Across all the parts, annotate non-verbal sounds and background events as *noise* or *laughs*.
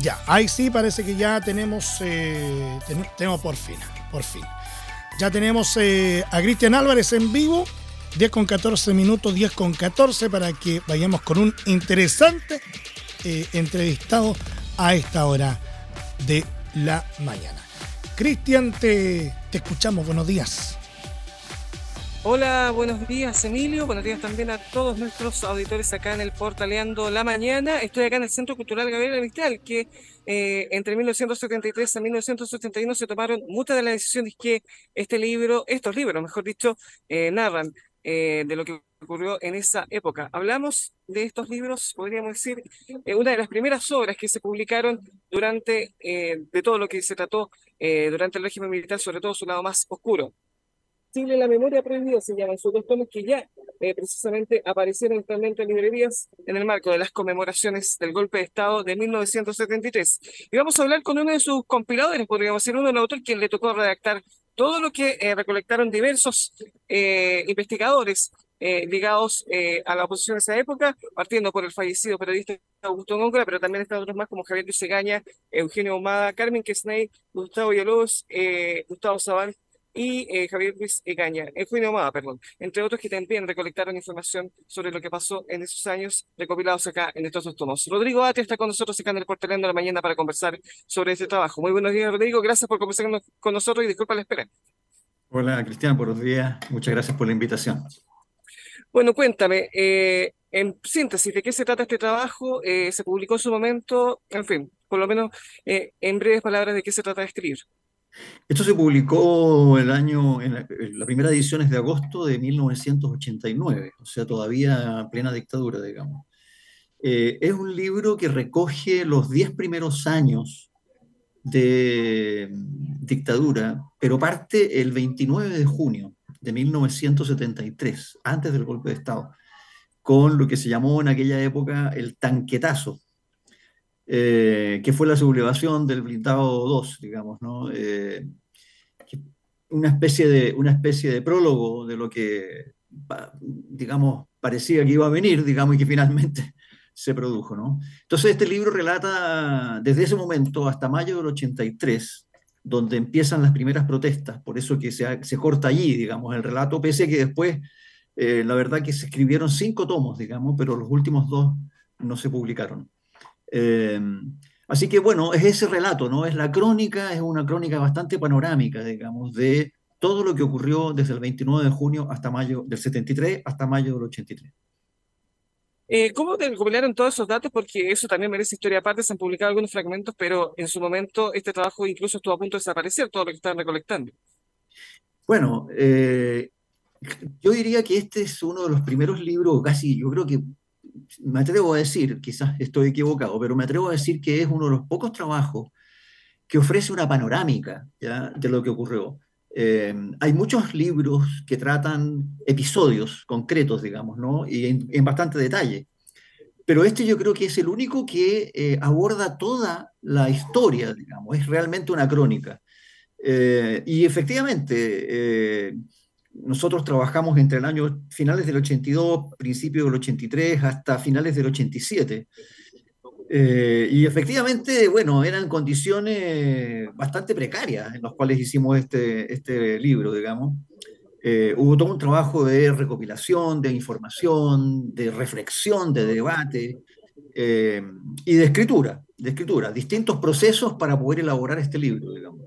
Ya, ahí sí parece que ya tenemos, eh, tenemos por fin, por fin. Ya tenemos eh, a Cristian Álvarez en vivo, 10 con 14 minutos, 10 con 14, para que vayamos con un interesante eh, entrevistado a esta hora de la mañana. Cristian, te, te escuchamos, buenos días. Hola, buenos días Emilio, buenos días también a todos nuestros auditores acá en el Portaleando la Mañana. Estoy acá en el Centro Cultural Gabriel Mistral, que eh, entre 1973 a 1971 se tomaron muchas de las decisiones que este libro, estos libros, mejor dicho, eh, narran eh, de lo que ocurrió en esa época. Hablamos de estos libros, podríamos decir, una de las primeras obras que se publicaron durante, de todo lo que se trató durante el régimen militar, sobre todo su lado más oscuro. Chile, la memoria prohibida se llaman sus dos tomos que ya eh, precisamente aparecieron actualmente en librerías en el marco de las conmemoraciones del golpe de Estado de 1973. Y vamos a hablar con uno de sus compiladores, podríamos decir, uno de los autores quien le tocó redactar todo lo que eh, recolectaron diversos eh, investigadores ligados a la oposición de esa época, partiendo por el fallecido periodista Augusto Góngora, pero también están otros más como Javier Luis Egaña, Eugenio Humada, Carmen Quesney, Gustavo Villalobos, Gustavo Zabal y eh, Javier Luis Egaña, eh, Julio Omada, perdón, entre otros que también recolectaron información sobre lo que pasó en esos años recopilados acá en estos dos tomos. Rodrigo Ati está con nosotros acá en el Portalendo de la mañana para conversar sobre este trabajo. Muy buenos días, Rodrigo, gracias por conversar con nosotros y disculpa la espera. Hola, Cristian, buenos días, muchas gracias por la invitación. Bueno, cuéntame, eh, en síntesis, ¿de qué se trata este trabajo? ¿Se publicó en su momento? En fin, por lo menos en breves palabras, ¿de qué se trata de escribir? Esto se publicó el año, en la, primera edición es de agosto de 1989, o sea, todavía plena dictadura, digamos. Eh, es un libro que recoge los diez primeros años de dictadura, pero parte el 29 de junio de 1973, antes del golpe de Estado, con lo que se llamó en aquella época el tanquetazo, eh, que fue la sublevación del blindado 2, digamos, ¿no? Eh, una, especie de, una especie de prólogo de lo que, digamos, parecía que iba a venir, digamos, y que finalmente *laughs* se produjo, ¿no? Entonces este libro relata desde ese momento hasta mayo del 83, donde empiezan las primeras protestas, por eso que se, se corta allí, digamos, el relato, pese a que después, eh, la verdad que se escribieron cinco tomos, digamos, pero los últimos dos no se publicaron. Em, así que bueno, es ese relato, ¿no? Es la crónica, es una crónica bastante panorámica, digamos, de todo lo que ocurrió desde el 29 de junio hasta mayo del 73 hasta mayo del 83. Eh, ¿Cómo te recopilaron todos esos datos? Porque eso también merece historia aparte, se han publicado algunos fragmentos, pero en su momento este trabajo incluso estuvo a punto de desaparecer, todo lo que estaban recolectando. Bueno, eh, yo diría que este es uno de los primeros libros, casi yo creo que me atrevo a decir, quizás estoy equivocado, pero me atrevo a decir que es uno de los pocos trabajos que ofrece una panorámica de lo que ocurrió. Eh, hay muchos libros que tratan episodios concretos, digamos, ¿no? y en, bastante detalle. Pero este yo creo que es el único que eh, aborda toda la historia, digamos, es realmente una crónica. Eh, y efectivamente, nosotros trabajamos entre el año finales del 82, principios del 83, hasta finales del 87. Eh, y efectivamente, bueno, eran condiciones bastante precarias en las cuales hicimos este, este libro, digamos. Eh, hubo todo un trabajo de recopilación, de información, de reflexión, de debate eh, y de escritura, de escritura, distintos procesos para poder elaborar este libro, digamos.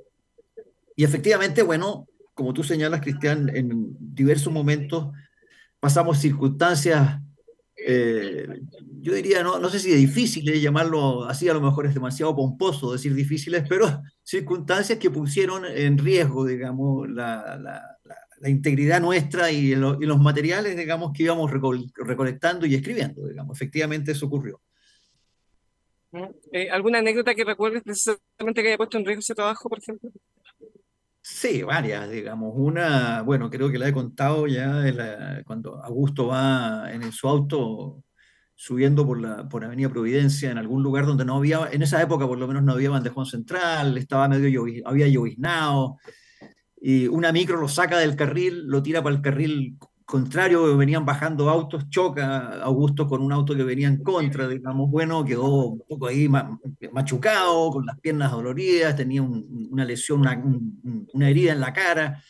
Y efectivamente, bueno, como tú señalas, Cristian, en diversos momentos pasamos circunstancias, eh, yo diría, no, no sé si difíciles, llamarlo así a lo mejor es demasiado pomposo decir difíciles, pero *laughs* circunstancias que pusieron en riesgo, digamos, la, la, la, integridad nuestra y, los materiales, digamos, que íbamos recolectando y escribiendo, digamos. Efectivamente eso ocurrió. Eh, ¿Alguna anécdota que recuerdes precisamente que haya puesto en riesgo ese trabajo, por ejemplo? Sí, varias, digamos. Una, bueno, creo que la he contado ya cuando Augusto va en su auto subiendo por la por Avenida Providencia en algún lugar donde no había, en esa época por lo menos no había bandejón central, estaba medio había lloviznado, y una micro lo saca del carril, lo tira para el carril contrario, venían bajando autos, choca Augusto con un auto que venía en contra, digamos, bueno, quedó un poco ahí machucado, con las piernas doloridas, tenía una lesión, una, herida en la cara.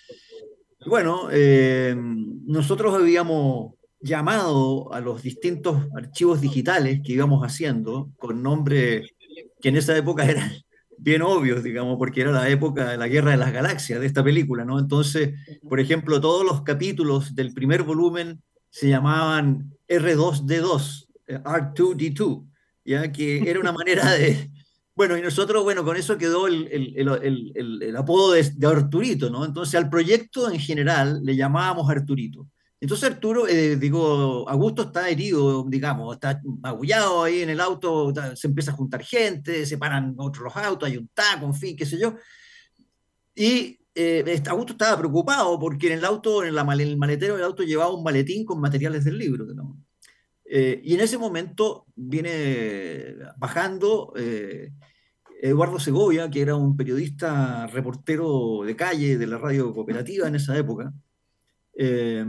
Bueno, eh, nosotros habíamos llamado a los distintos archivos digitales que íbamos haciendo con nombres que en esa época eran bien obvios, digamos, porque era la época de la Guerra de las Galaxias de esta película, ¿no? Entonces, por ejemplo, todos los capítulos del primer volumen se llamaban R2D2, R2D2, ya que era una manera de... *laughs* Bueno, y nosotros, bueno, con eso quedó el, el, el, apodo de, de, Arturito, ¿no? Entonces al proyecto en general le llamábamos Arturito. Entonces Arturo, eh, digo, Augusto está herido, digamos, está magullado ahí en el auto, se empieza a juntar gente, se paran otros autos, hay un taco, en fin, qué sé yo. Y eh, Augusto estaba preocupado porque en el auto, en, el maletero del auto llevaba un maletín con materiales del libro. Eh, y en ese momento viene bajando Eduardo Segovia, que era un periodista reportero de calle de la radio cooperativa en esa época, eh,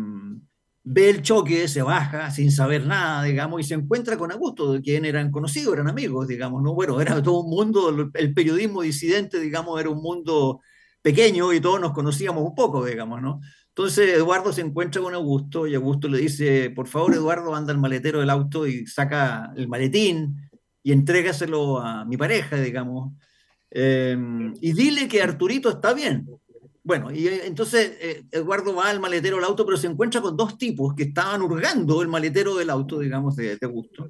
ve el choque, se baja sin saber nada, digamos, y se encuentra con Augusto, de quien eran conocidos, eran amigos, digamos, ¿no? Bueno, era todo un mundo, el periodismo disidente, digamos, era un mundo pequeño y todos nos conocíamos un poco, digamos, ¿no? Entonces Eduardo se encuentra con Augusto y Augusto le dice, por favor Eduardo, anda al maletero del auto y saca el maletín y entrégaselo a mi pareja, digamos, eh, y dile que Arturito está bien, bueno, y eh, entonces eh, Eduardo va al maletero del auto, pero se encuentra con dos tipos que estaban hurgando el maletero del auto, digamos, de, de gusto.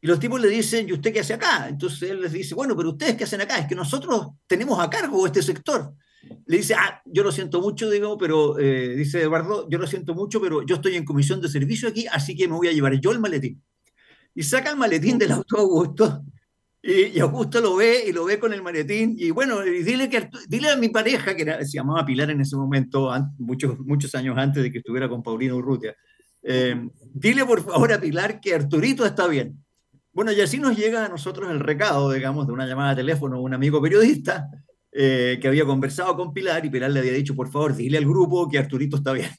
Y los tipos le dicen, ¿y usted qué hace acá? Entonces él les dice, bueno, pero ustedes qué hacen acá? Es que nosotros tenemos a cargo este sector. Le dice, ah, yo lo siento mucho, digo, pero, eh, dice Eduardo, yo lo siento mucho, pero yo estoy en comisión de servicio aquí, así que me voy a llevar yo el maletín. Y saca el maletín del auto Augusto y, Augusto lo ve y lo ve con el maletín. Y bueno, dile, que, dile a mi pareja, que se llamaba Pilar en ese momento, muchos, muchos años antes de que estuviera con Paulino Urrutia, eh, dile por favor a Pilar que Arturito está bien. Bueno, y así nos llega a nosotros el recado, digamos, de una llamada de teléfono, un amigo periodista eh, que había conversado con Pilar y Pilar le había dicho, por favor, dile al grupo que Arturito está bien.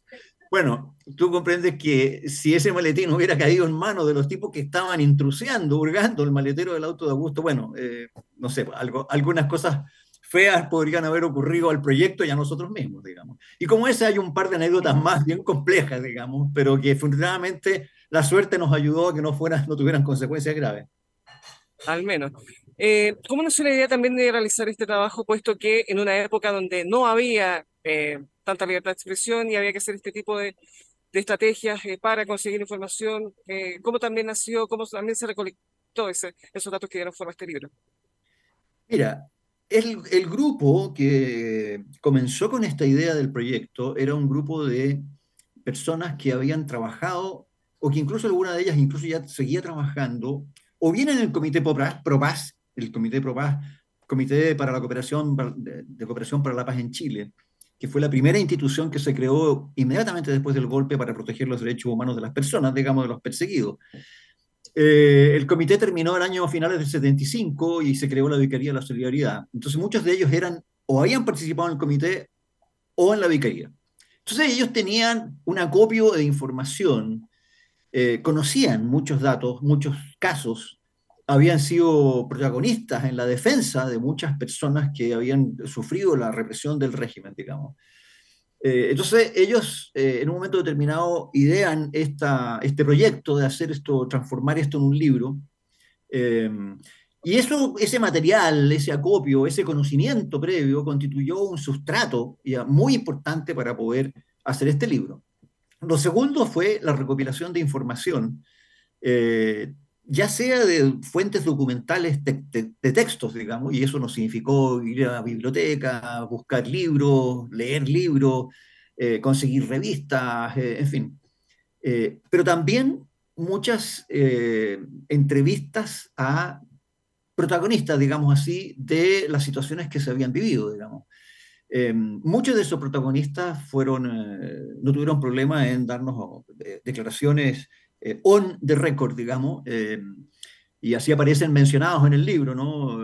Bueno, tú comprendes que si ese maletín hubiera caído en manos de los tipos que estaban intruseando, hurgando el maletero del auto de Augusto, bueno, eh, no sé, algo, algunas cosas feas podrían haber ocurrido al proyecto y a nosotros mismos, digamos. Y como ese hay un par de anécdotas más bien complejas, digamos, pero que afortunadamente la suerte nos ayudó a que no, fueran, no tuvieran consecuencias graves. Al menos. Eh, ¿Cómo nació la idea también de realizar este trabajo, puesto que en una época donde no había eh, tanta libertad de expresión y había que hacer este tipo de, estrategias eh, para conseguir información, eh, cómo también nació, cómo también se recolectó ese, esos datos que dieron forma a este libro. Mira, el, el, grupo que comenzó con esta idea del proyecto era un grupo de personas que habían trabajado, o que incluso alguna de ellas incluso ya seguía trabajando, o bien en el Comité ProPaz, el Comité ProPaz, Comité para la Cooperación, de Cooperación para la Paz en Chile, que fue la primera institución que se creó inmediatamente después del golpe para proteger los derechos humanos de las personas, digamos, de los perseguidos. Eh, el comité terminó el año finales del 75 y se creó la Vicaría de la Solidaridad. Entonces muchos de ellos eran o habían participado en el comité o en la Vicaría. Entonces ellos tenían un acopio de información, eh, conocían muchos datos, muchos casos habían sido protagonistas en la defensa de muchas personas que habían sufrido la represión del régimen, digamos. Eh, entonces ellos eh, en un momento determinado idean esta, este proyecto de hacer esto, transformar esto en un libro. Eh, y eso, ese material, ese acopio, ese conocimiento previo constituyó un sustrato muy importante para poder hacer este libro. Lo segundo fue la recopilación de información ya sea de fuentes documentales de, textos, digamos, y eso nos significó ir a la biblioteca, buscar libros, leer libros, eh, conseguir revistas, eh, en fin. Eh, pero también muchas entrevistas a protagonistas, digamos así, de las situaciones que se habían vivido, digamos. muchos de esos protagonistas fueron, no tuvieron problema en darnos declaraciones eh, on the record, digamos, eh, y así aparecen mencionados en el libro, ¿no?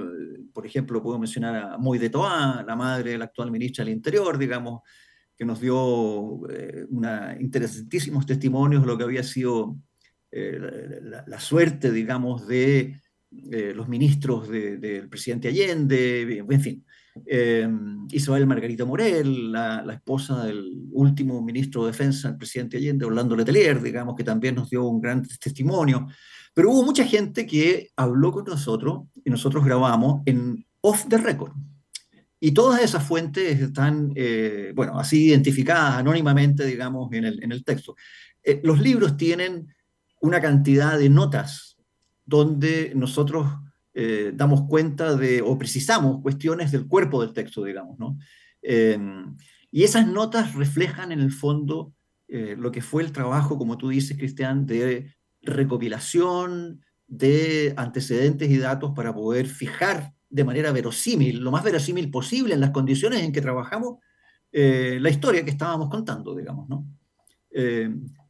Por ejemplo, puedo mencionar a Moy de Toa, la madre de la actual ministra del Interior, digamos, que nos dio eh, interesantísimos testimonios de lo que había sido eh, la, suerte, digamos, de eh, los ministros del presidente Allende, en fin. Isabel Margarita Morel, la, la, esposa del último ministro de Defensa del presidente Allende, Orlando Letelier, digamos, que también nos dio un gran testimonio. Pero hubo mucha gente que habló con nosotros y nosotros grabamos en off the record. Y todas esas fuentes están, eh, bueno, así identificadas anónimamente, digamos, en el, en el texto. Eh, los libros tienen una cantidad de notas donde nosotros eh, damos cuenta de, o precisamos cuestiones del cuerpo del texto, digamos, ¿no? y esas notas reflejan en el fondo lo que fue el trabajo, como tú dices, Cristian, de recopilación de antecedentes y datos para poder fijar de manera verosímil, lo más verosímil posible en las condiciones en que trabajamos, eh, la historia que estábamos contando, digamos, ¿no?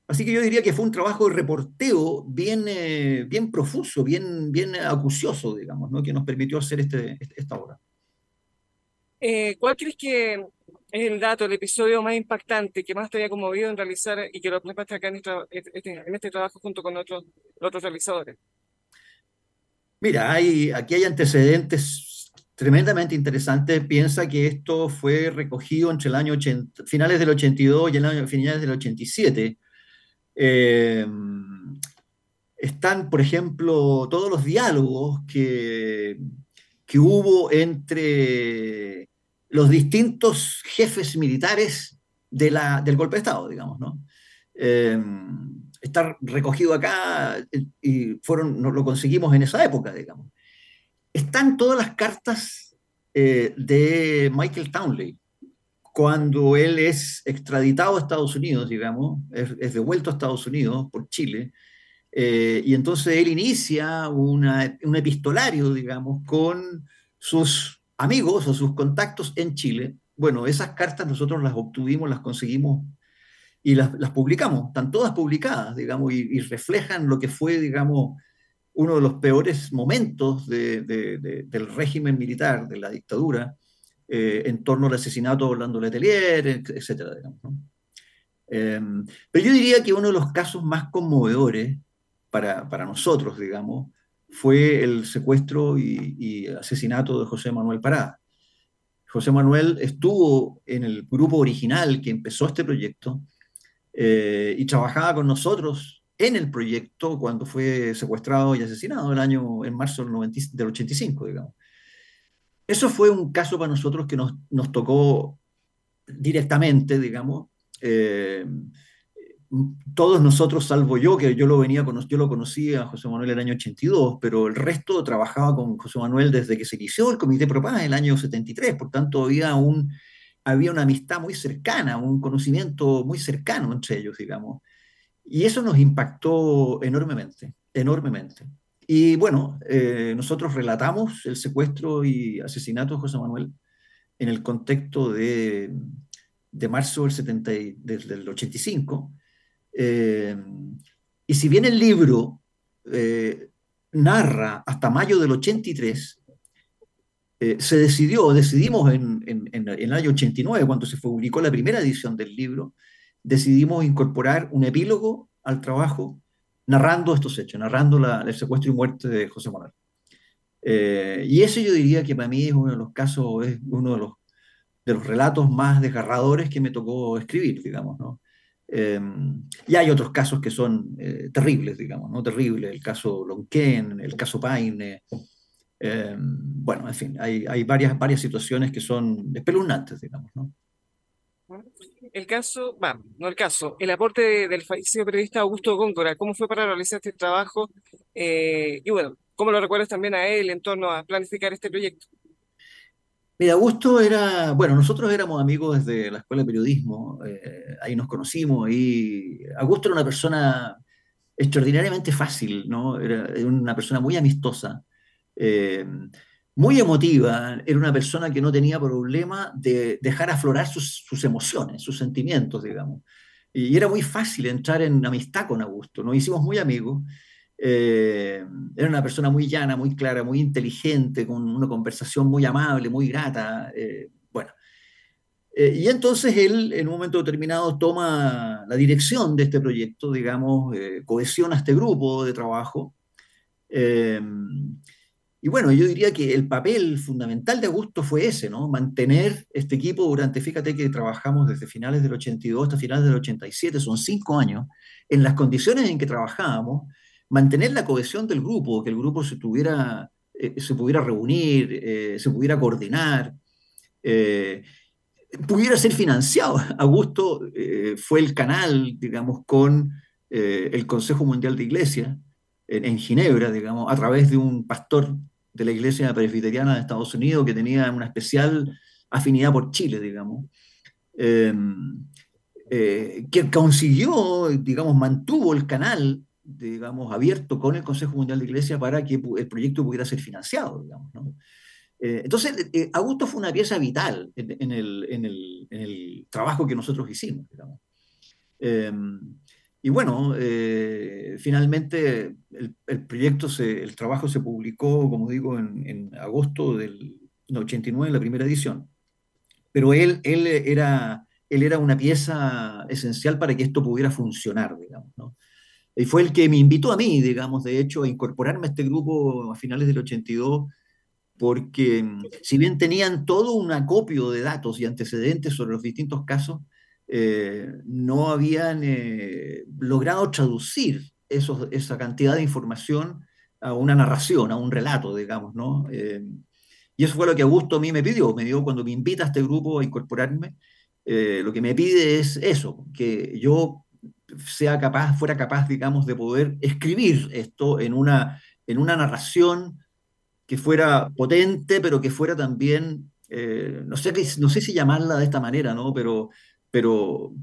Eh, así que yo diría que fue un trabajo de reporteo bien, eh, bien profuso, bien, bien acucioso, digamos, ¿no? Que nos permitió hacer este, este esta obra. ¿Cuál crees que es el dato, el episodio más impactante que más te haya conmovido en realizar y que lo plasmaste acá en, este, en este trabajo junto con otros, otros realizadores? Mira, hay, aquí hay antecedentes tremendamente interesantes. Piensa que esto fue recogido entre el año 80, finales del 82 y el año finales del 87. Eh, están, por ejemplo, todos los diálogos que, que hubo entre los distintos jefes militares de la, del golpe de Estado, digamos, ¿no? Eh, recogido acá eh, y fueron, lo conseguimos en esa época, digamos. Están todas las cartas eh, de Michael Townley, cuando él es extraditado a Estados Unidos, digamos, es, devuelto a Estados Unidos por Chile, y entonces él inicia una, un epistolario, digamos, con sus amigos o sus contactos en Chile. Bueno, esas cartas nosotros las obtuvimos, las conseguimos y las, publicamos, están todas publicadas, digamos, y, reflejan lo que fue, digamos, uno de los peores momentos del régimen militar, de la dictadura, eh, en torno al asesinato de Orlando Letelier, digamos, em, pero yo diría que uno de los casos más conmovedores para, para nosotros, digamos, fue el secuestro y, asesinato de José Manuel Parada. José Manuel estuvo en el grupo original que empezó este proyecto eh, y trabajaba con nosotros en el proyecto cuando fue secuestrado y asesinado el año, en marzo del, 85, digamos. Eso fue un caso para nosotros que nos, nos tocó directamente, digamos. Eh, todos nosotros, salvo yo, que yo lo venía, yo lo conocía a José Manuel el año 82, pero el resto trabajaba con José Manuel desde que se inició el Comité Pro en el año 73, por tanto había, un, había una amistad muy cercana, un conocimiento muy cercano entre ellos, digamos. Y eso nos impactó enormemente, enormemente. Y bueno, eh, nosotros relatamos el secuestro y asesinato de José Manuel en el contexto de, de marzo del, 70, del 85, eh, y si bien el libro eh, narra hasta mayo del 83, eh, se decidió, decidimos en, en, el año 89, cuando se publicó la primera edición del libro, decidimos incorporar un epílogo al trabajo narrando estos hechos, narrando la, el secuestro y muerte de José Manuel. y eso yo diría que para mí es uno de los casos, es uno de los, de los relatos más desgarradores que me tocó escribir, digamos, ¿no? Em, y hay otros casos que son eh, terribles, digamos, ¿no? Terribles, el caso Lonquén, el caso Paine. Em, bueno, en fin, hay, hay, varias, varias situaciones que son espeluznantes, digamos, ¿no? El caso, va, no el caso, el aporte del fallecido periodista Augusto Góngora, ¿cómo fue para realizar este trabajo? Eh, y bueno, ¿cómo lo recuerdas también a él en torno a planificar este proyecto? Mira, Augusto era, bueno, nosotros éramos amigos desde la escuela de periodismo, eh, ahí nos conocimos, y Augusto era una persona extraordinariamente fácil, ¿no? Era, una persona muy amistosa, eh, muy emotiva, era una persona que no tenía problema de dejar aflorar sus, sus, emociones, sus sentimientos, digamos. Y era muy fácil entrar en amistad con Augusto, nos hicimos muy amigos. Eh, era una persona muy llana, muy clara, muy inteligente, con una conversación muy amable, muy grata. Eh, bueno, Eh, y entonces él, en un momento determinado, toma la dirección de este proyecto, digamos, cohesiona este grupo de trabajo. Eh, y bueno, yo diría que el papel fundamental de Augusto fue ese, ¿no? Mantener este equipo durante, fíjate que trabajamos desde finales del 82 hasta finales del 87, son cinco años, en las condiciones en que trabajábamos, mantener la cohesión del grupo, que el grupo se, tuviera, se pudiera reunir, se pudiera coordinar pudiera ser financiado. *laughs* Augusto eh, fue el canal, digamos, con eh, el Consejo Mundial de Iglesia en, Ginebra, digamos, a través de un pastor de la Iglesia Presbiteriana de Estados Unidos que tenía una especial afinidad por Chile, digamos, em, eh, que consiguió, digamos, mantuvo el canal, digamos, abierto con el Consejo Mundial de Iglesia para que el proyecto pudiera ser financiado, digamos, ¿no? Eh, entonces, eh, Augusto fue una pieza vital en, el, trabajo que nosotros hicimos. Em, y bueno, eh, finalmente el, proyecto, el trabajo se publicó, como digo, en, agosto del 89, en la primera edición. Pero él, él, era, él era una pieza esencial para que esto pudiera funcionar, digamos. Y fue el que me invitó a mí, digamos, de hecho, a incorporarme a este grupo a finales del 82 porque mm, si bien tenían todo un acopio de datos y antecedentes sobre los distintos casos, eh, no habían eh, logrado traducir esa cantidad de información a una narración, a un relato, digamos, ¿no? Eh, y eso fue lo que Augusto a mí me pidió, me dio cuando me invita a este grupo a incorporarme, lo que me pide es eso, que yo sea capaz, fuera capaz, digamos, de poder escribir esto en una, en una narración que fuera potente, pero que fuera también, no, sé, no sé si llamarla de esta manera, ¿no? Pero, pero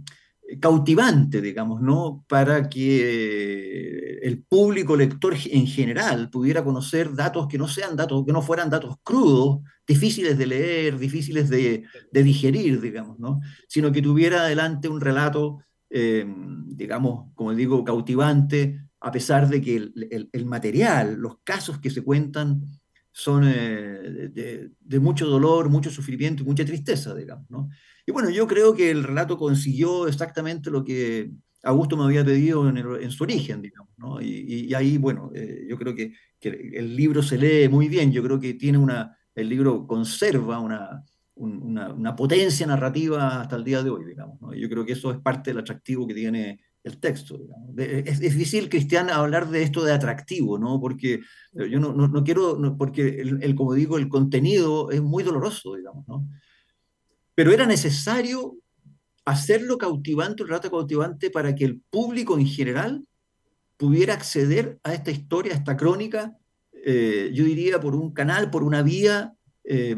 cautivante, digamos, ¿no? Para que el público lector en general pudiera conocer datos que no sean datos, que no fueran datos crudos, difíciles de leer, difíciles de, digerir, digamos, ¿no? Sino que tuviera adelante un relato, eh, digamos, como digo, cautivante, a pesar de que el material, los casos que se cuentan, son eh, de, mucho dolor, mucho sufrimiento y mucha tristeza, digamos. ¿no? Y bueno, yo creo que el relato consiguió exactamente lo que Augusto me había pedido en, su origen, digamos. ¿no? Y, ahí, bueno, eh, yo creo que, que, el libro se lee muy bien, yo creo que tiene una, el libro conserva una, una, una potencia narrativa hasta el día de hoy, digamos. ¿no? Yo creo que eso es parte del atractivo que tiene el texto. Es, difícil, Cristian, hablar de esto de atractivo, ¿no? Porque yo no, no, quiero, porque el, como digo, el contenido es muy doloroso, digamos, ¿no? Pero era necesario hacerlo cautivante, un relato cautivante, para que el público en general pudiera acceder a esta historia, a esta crónica, eh, yo diría por un canal, por una vía eh,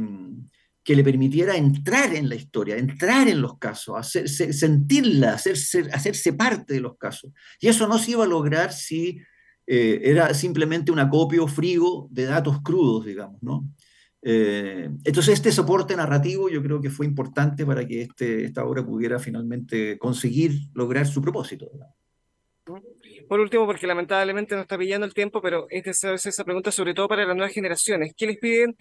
que le permitiera entrar en la historia, entrar en los casos, sentirla, hacerse, hacerse parte de los casos. Y eso no se iba a lograr si eh, era simplemente un acopio frío de datos crudos, digamos, ¿no? Eh, entonces este soporte narrativo yo creo que fue importante para que este, esta obra pudiera finalmente conseguir lograr su propósito. Por último, porque lamentablemente nos está pillando el tiempo, pero es esa pregunta sobre todo para las nuevas generaciones. ¿Qué les piden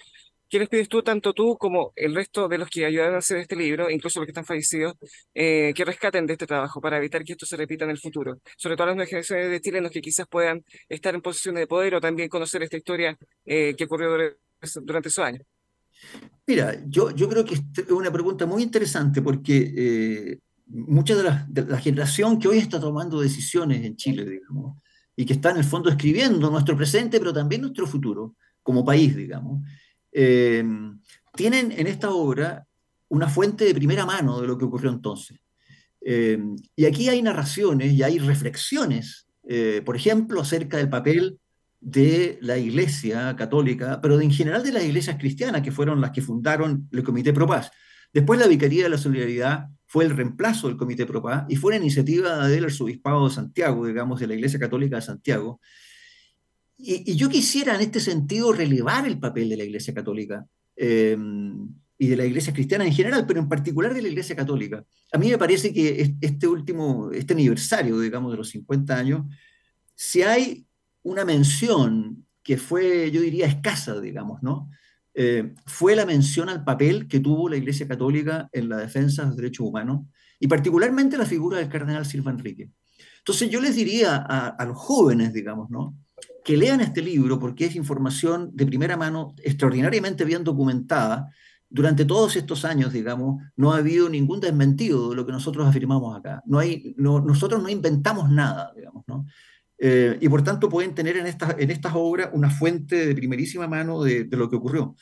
¿Qué les pides tú, tanto tú como el resto de los que ayudaron a hacer este libro, incluso los que están fallecidos, eh, que rescaten de este trabajo para evitar que esto se repita en el futuro? Sobre todo las nuevas generaciones de chilenos que quizás puedan estar en posiciones de poder o también conocer esta historia eh, que ocurrió durante su año. Mira, yo, yo creo que es una pregunta muy interesante porque eh, mucha de la, de generación que hoy está tomando decisiones en Chile, digamos, y que está en el fondo escribiendo nuestro presente, pero también nuestro futuro como país, digamos, eh, tienen en esta obra una fuente de primera mano de lo que ocurrió entonces. Eh, y aquí hay narraciones y hay reflexiones, eh, por ejemplo, acerca del papel de la Iglesia católica, pero en general de las iglesias cristianas, que fueron las que fundaron el Comité Pro Paz. Después la Vicaría de la Solidaridad fue el reemplazo del Comité Pro Paz y fue una iniciativa del arzobispado de Santiago, digamos, de la Iglesia Católica de Santiago, y, yo quisiera en este sentido relevar el papel de la Iglesia Católica em, y de la Iglesia Cristiana en general, pero en particular de la Iglesia Católica. A mí me parece que este último, este aniversario, digamos, de los 50 años, si hay una mención que fue, yo diría, escasa, digamos, ¿no? eh, fue la mención al papel que tuvo la Iglesia Católica en la defensa de los derechos humanos y particularmente la figura del cardenal Silva Enrique. Entonces yo les diría a, a los jóvenes, digamos, ¿no? que lean este libro porque es información de primera mano extraordinariamente bien documentada. Durante todos estos años, digamos, no ha habido ningún desmentido de lo que nosotros afirmamos acá. No hay, no, nosotros no inventamos nada, digamos, ¿no? Eh, y por tanto pueden tener en, esta, en estas obras una fuente de primerísima mano de, de, lo que ocurrió.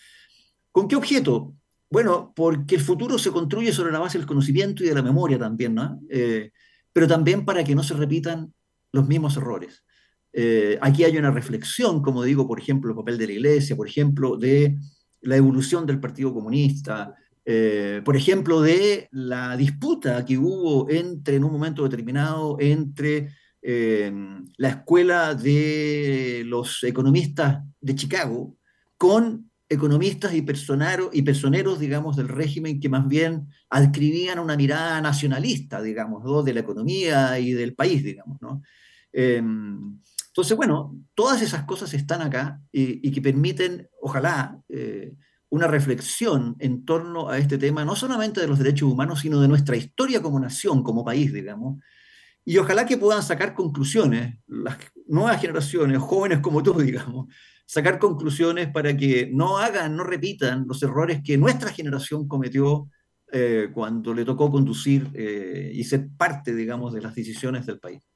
¿Con qué objeto? Bueno, porque el futuro se construye sobre la base del conocimiento y de la memoria también, ¿no? Eh, pero también para que no se repitan los mismos errores. Eh, aquí hay una reflexión, como digo, por ejemplo, el papel de la Iglesia, por ejemplo, de la evolución del Partido Comunista, eh, por ejemplo, de la disputa que hubo entre, en un momento determinado, entre eh, la escuela de los economistas de Chicago con economistas y, y personeros, digamos, del régimen que más bien adscribían una mirada nacionalista, digamos, ¿no? de la economía y del país, digamos, ¿no? Eh, entonces, bueno, todas esas cosas están acá y, y que permiten, ojalá, eh, una reflexión en torno a este tema, no solamente de los derechos humanos, sino de nuestra historia como nación, como país, digamos. Y ojalá que puedan sacar conclusiones, las nuevas generaciones, jóvenes como tú, *laughs* digamos, sacar conclusiones para que no hagan, no repitan los errores que nuestra generación cometió eh, cuando le tocó conducir eh, y ser parte, digamos, de las decisiones del país.